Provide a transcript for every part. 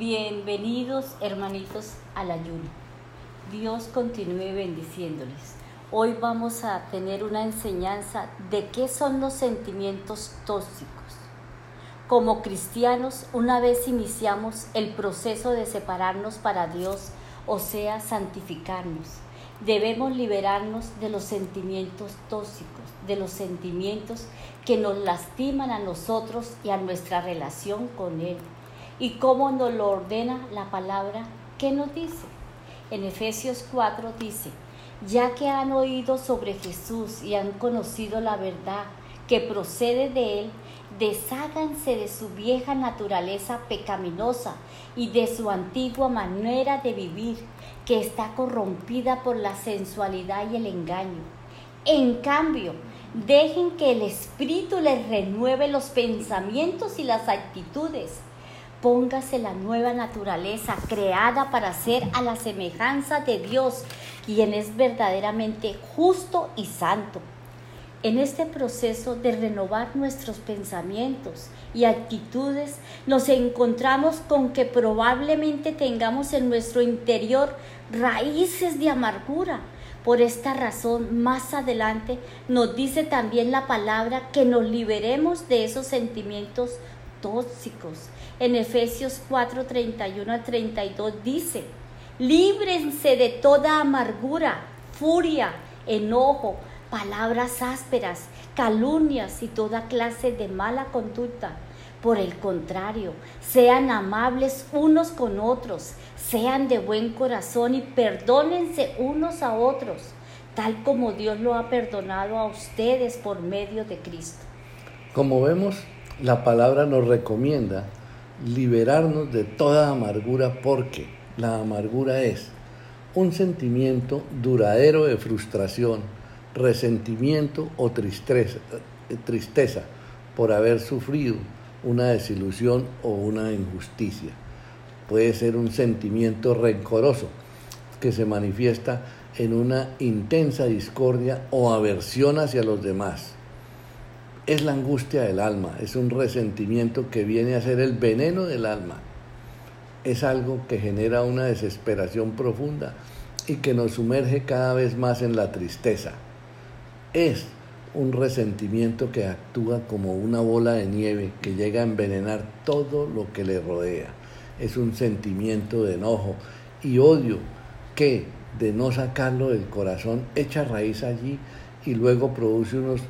Bienvenidos hermanitos al ayuno. Dios continúe bendiciéndoles. Hoy vamos a tener una enseñanza de qué son los sentimientos tóxicos. Como cristianos, una vez iniciamos el proceso de separarnos para Dios, o sea, santificarnos, debemos liberarnos de los sentimientos tóxicos, de los sentimientos que nos lastiman a nosotros y a nuestra relación con Él y cómo nos lo ordena la palabra ¿qué nos dice. En Efesios 4 dice, ya que han oído sobre Jesús y han conocido la verdad que procede de Él, desháganse de su vieja naturaleza pecaminosa y de su antigua manera de vivir, que está corrompida por la sensualidad y el engaño. En cambio, dejen que el Espíritu les renueve los pensamientos y las actitudes Póngase la nueva naturaleza creada para ser a la semejanza de Dios, quien es verdaderamente justo y santo. En este proceso de renovar nuestros pensamientos y actitudes, nos encontramos con que probablemente tengamos en nuestro interior raíces de amargura. Por esta razón, más adelante nos dice también la palabra que nos liberemos de esos sentimientos tóxicos. En Efesios 4, 31 a 32 dice, líbrense de toda amargura, furia, enojo, palabras ásperas, calumnias y toda clase de mala conducta. Por el contrario, sean amables unos con otros, sean de buen corazón y perdónense unos a otros, tal como Dios lo ha perdonado a ustedes por medio de Cristo. Como vemos, la palabra nos recomienda liberarnos de toda amargura porque la amargura es un sentimiento duradero de frustración, resentimiento o tristeza, tristeza por haber sufrido una desilusión o una injusticia. Puede ser un sentimiento rencoroso que se manifiesta en una intensa discordia o aversión hacia los demás es la angustia del alma, es un resentimiento que viene a ser el veneno del alma. Es algo que genera una desesperación profunda y que nos sumerge cada vez más en la tristeza. Es un resentimiento que actúa como una bola de nieve que llega a envenenar todo lo que le rodea. Es un sentimiento de enojo y odio que, de no sacarlo del corazón, echa raíz allí y luego produce unos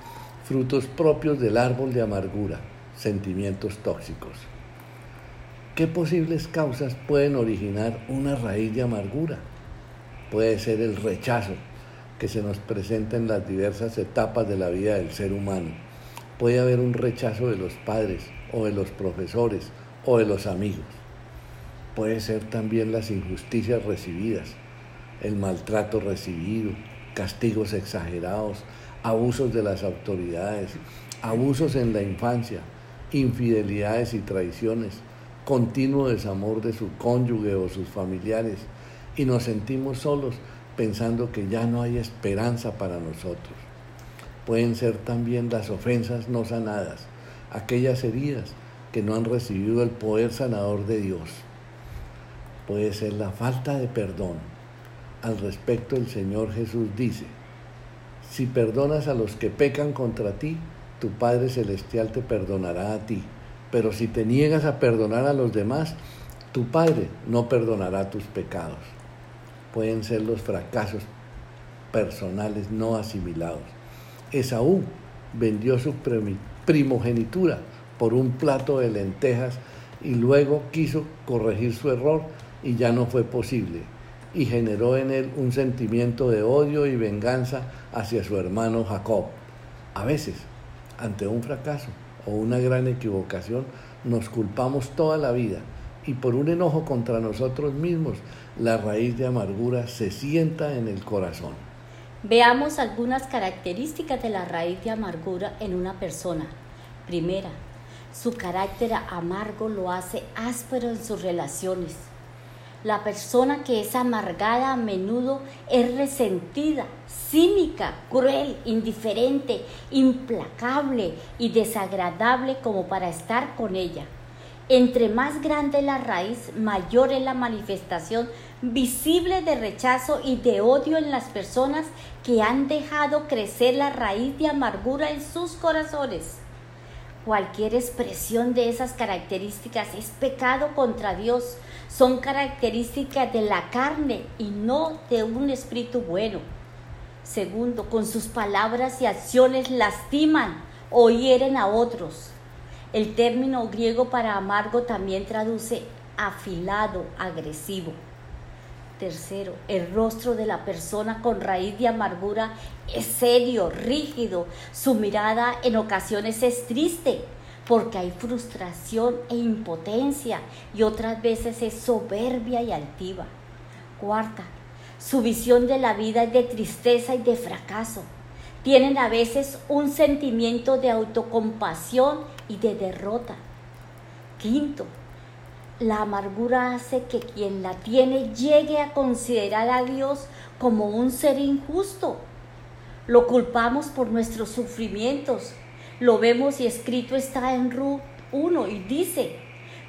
frutos propios del árbol de amargura, sentimientos tóxicos. ¿Qué posibles causas pueden originar una raíz de amargura? Puede ser el rechazo que se nos presenta en las diversas etapas de la vida del ser humano. Puede haber un rechazo de los padres o de los profesores o de los amigos. Puede ser también las injusticias recibidas, el maltrato recibido, castigos exagerados, abusos de las autoridades, abusos en la infancia, infidelidades y traiciones, continuo desamor de su cónyuge o sus familiares y nos sentimos solos pensando que ya no hay esperanza para nosotros. Pueden ser también las ofensas no sanadas, aquellas heridas que no han recibido el poder sanador de Dios. Puede ser la falta de perdón. Al respecto el Señor Jesús dice, si perdonas a los que pecan contra ti, tu Padre Celestial te perdonará a ti. Pero si te niegas a perdonar a los demás, tu Padre no perdonará tus pecados. Pueden ser los fracasos personales no asimilados. Esaú vendió su primogenitura por un plato de lentejas y luego quiso corregir su error y ya no fue posible y generó en él un sentimiento de odio y venganza hacia su hermano Jacob. A veces, ante un fracaso o una gran equivocación, nos culpamos toda la vida y por un enojo contra nosotros mismos, la raíz de amargura se sienta en el corazón. Veamos algunas características de la raíz de amargura en una persona. Primera, su carácter amargo lo hace áspero en sus relaciones la persona que es amargada a menudo es resentida, cínica, cruel, indiferente, implacable y desagradable como para estar con ella. Entre más grande la raíz, mayor es la manifestación visible de rechazo y de odio en las personas que han dejado crecer la raíz de amargura en sus corazones. Cualquier expresión de esas características es pecado contra Dios. Son características de la carne y no de un espíritu bueno. Segundo, con sus palabras y acciones lastiman o hieren a otros. El término griego para amargo también traduce afilado, agresivo. Tercero, el rostro de la persona con raíz de amargura es serio, rígido. Su mirada en ocasiones es triste porque hay frustración e impotencia y otras veces es soberbia y altiva. Cuarta, su visión de la vida es de tristeza y de fracaso. Tienen a veces un sentimiento de autocompasión y de derrota. Quinto, la amargura hace que quien la tiene llegue a considerar a Dios como un ser injusto. Lo culpamos por nuestros sufrimientos. Lo vemos y escrito está en Ruth 1 y dice,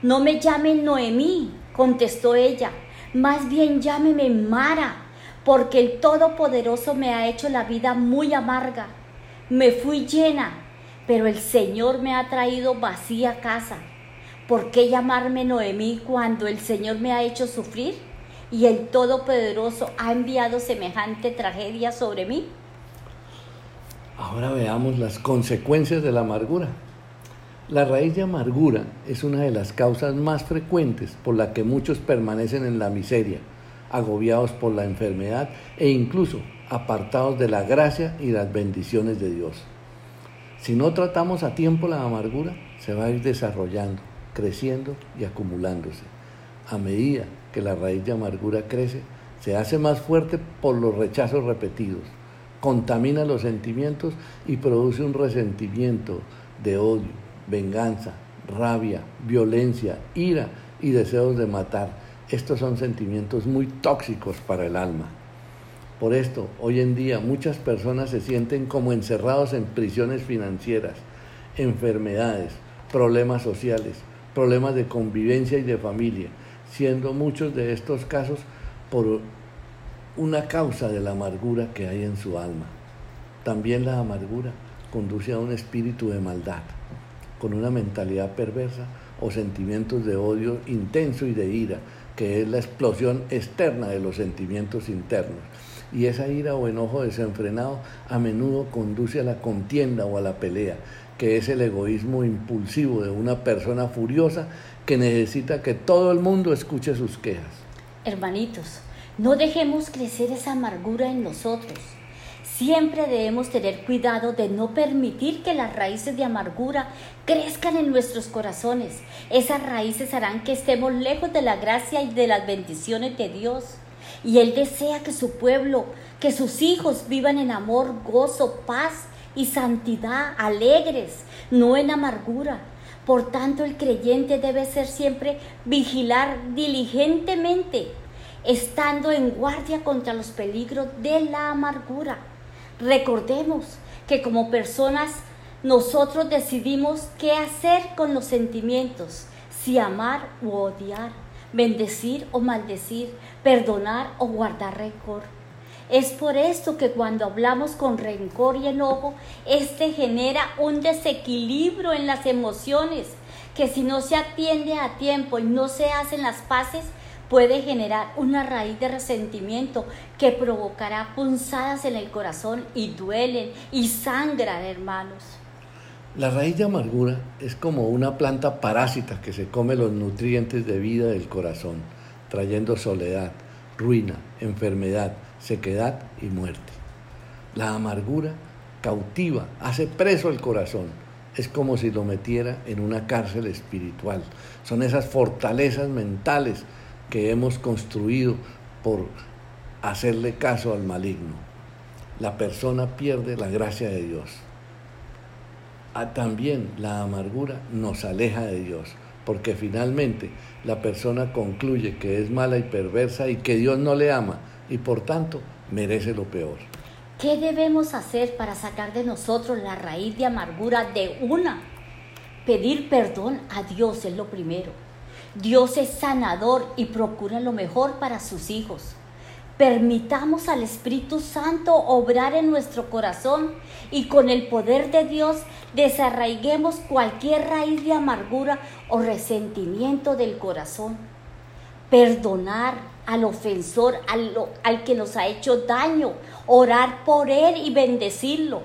no me llamen Noemí, contestó ella, más bien llámeme Mara, porque el Todopoderoso me ha hecho la vida muy amarga. Me fui llena, pero el Señor me ha traído vacía casa. ¿Por qué llamarme Noemí cuando el Señor me ha hecho sufrir y el Todopoderoso ha enviado semejante tragedia sobre mí? Ahora veamos las consecuencias de la amargura. La raíz de amargura es una de las causas más frecuentes por la que muchos permanecen en la miseria, agobiados por la enfermedad e incluso apartados de la gracia y las bendiciones de Dios. Si no tratamos a tiempo la amargura, se va a ir desarrollando creciendo y acumulándose. A medida que la raíz de amargura crece, se hace más fuerte por los rechazos repetidos, contamina los sentimientos y produce un resentimiento de odio, venganza, rabia, violencia, ira y deseos de matar. Estos son sentimientos muy tóxicos para el alma. Por esto, hoy en día muchas personas se sienten como encerrados en prisiones financieras, enfermedades, problemas sociales, problemas de convivencia y de familia, siendo muchos de estos casos por una causa de la amargura que hay en su alma. También la amargura conduce a un espíritu de maldad, con una mentalidad perversa o sentimientos de odio intenso y de ira, que es la explosión externa de los sentimientos internos. Y esa ira o enojo desenfrenado a menudo conduce a la contienda o a la pelea, que es el egoísmo impulsivo de una persona furiosa que necesita que todo el mundo escuche sus quejas. Hermanitos, no dejemos crecer esa amargura en nosotros. Siempre debemos tener cuidado de no permitir que las raíces de amargura crezcan en nuestros corazones. Esas raíces harán que estemos lejos de la gracia y de las bendiciones de Dios. Y Él desea que su pueblo, que sus hijos vivan en amor, gozo, paz y santidad, alegres, no en amargura. Por tanto, el creyente debe ser siempre vigilar diligentemente, estando en guardia contra los peligros de la amargura. Recordemos que como personas nosotros decidimos qué hacer con los sentimientos, si amar u odiar, bendecir o maldecir, perdonar o guardar rencor. Es por esto que cuando hablamos con rencor y enojo, este genera un desequilibrio en las emociones, que si no se atiende a tiempo y no se hacen las paces, puede generar una raíz de resentimiento que provocará punzadas en el corazón y duelen y sangran, hermanos. La raíz de amargura es como una planta parásita que se come los nutrientes de vida del corazón, trayendo soledad, ruina, enfermedad, sequedad y muerte. La amargura cautiva, hace preso el corazón. Es como si lo metiera en una cárcel espiritual. Son esas fortalezas mentales que hemos construido por hacerle caso al maligno. La persona pierde la gracia de Dios. Ah, también la amargura nos aleja de Dios, porque finalmente la persona concluye que es mala y perversa y que Dios no le ama y por tanto merece lo peor. ¿Qué debemos hacer para sacar de nosotros la raíz de amargura de una? Pedir perdón a Dios es lo primero. Dios es sanador y procura lo mejor para sus hijos. Permitamos al Espíritu Santo obrar en nuestro corazón y con el poder de Dios desarraiguemos cualquier raíz de amargura o resentimiento del corazón. Perdonar al ofensor, al, al que nos ha hecho daño, orar por él y bendecirlo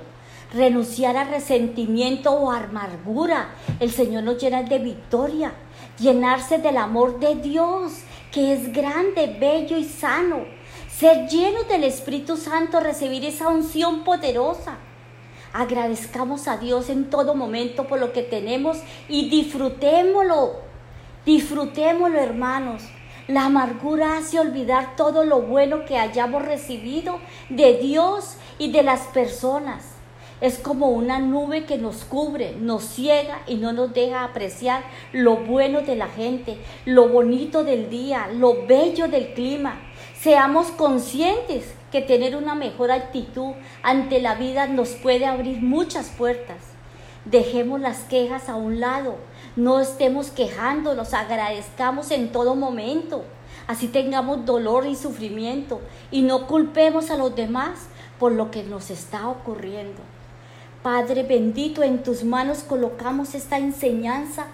renunciar a resentimiento o amargura. El Señor nos llena de victoria, llenarse del amor de Dios, que es grande, bello y sano. Ser llenos del Espíritu Santo, recibir esa unción poderosa. Agradezcamos a Dios en todo momento por lo que tenemos y disfrutémoslo. Disfrutémoslo, hermanos. La amargura hace olvidar todo lo bueno que hayamos recibido de Dios y de las personas. Es como una nube que nos cubre, nos ciega y no nos deja apreciar lo bueno de la gente, lo bonito del día, lo bello del clima. Seamos conscientes que tener una mejor actitud ante la vida nos puede abrir muchas puertas. Dejemos las quejas a un lado, no estemos quejándonos, agradezcamos en todo momento. Así tengamos dolor y sufrimiento y no culpemos a los demás por lo que nos está ocurriendo. Padre bendito, en tus manos colocamos esta enseñanza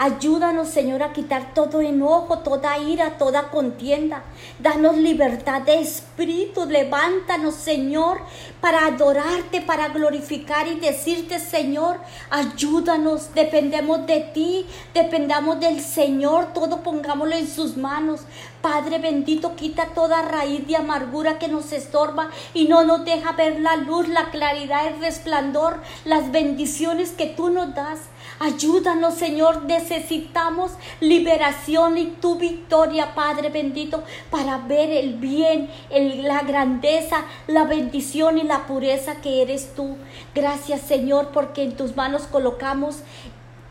Ayúdanos, Señor, a quitar todo enojo, toda ira, toda contienda. Danos libertad de espíritu. Levántanos, Señor, para adorarte, para glorificar y decirte, Señor, ayúdanos. Dependemos de ti, dependamos del Señor. Todo pongámoslo en sus manos. Padre bendito, quita toda raíz de amargura que nos estorba y no nos deja ver la luz, la claridad, el resplandor, las bendiciones que tú nos das. Ayúdanos, Señor, necesitamos liberación y tu victoria, Padre bendito, para ver el bien, la grandeza, la bendición y la pureza que eres tú. Gracias, Señor, porque en tus manos colocamos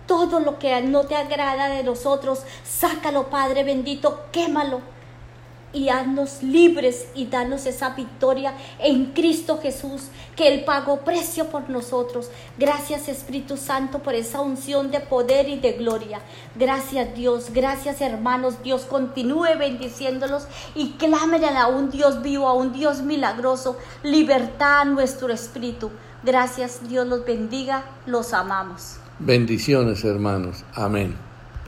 todo lo que no te agrada de nosotros. Sácalo, Padre bendito, quémalo y haznos libres y danos esa victoria en Cristo Jesús, que Él pagó precio por nosotros. Gracias Espíritu Santo por esa unción de poder y de gloria. Gracias Dios, gracias hermanos. Dios continúe bendiciéndolos y clamen a un Dios vivo, a un Dios milagroso. Libertad a nuestro espíritu. Gracias, Dios los bendiga, los amamos. Bendiciones hermanos. Amén.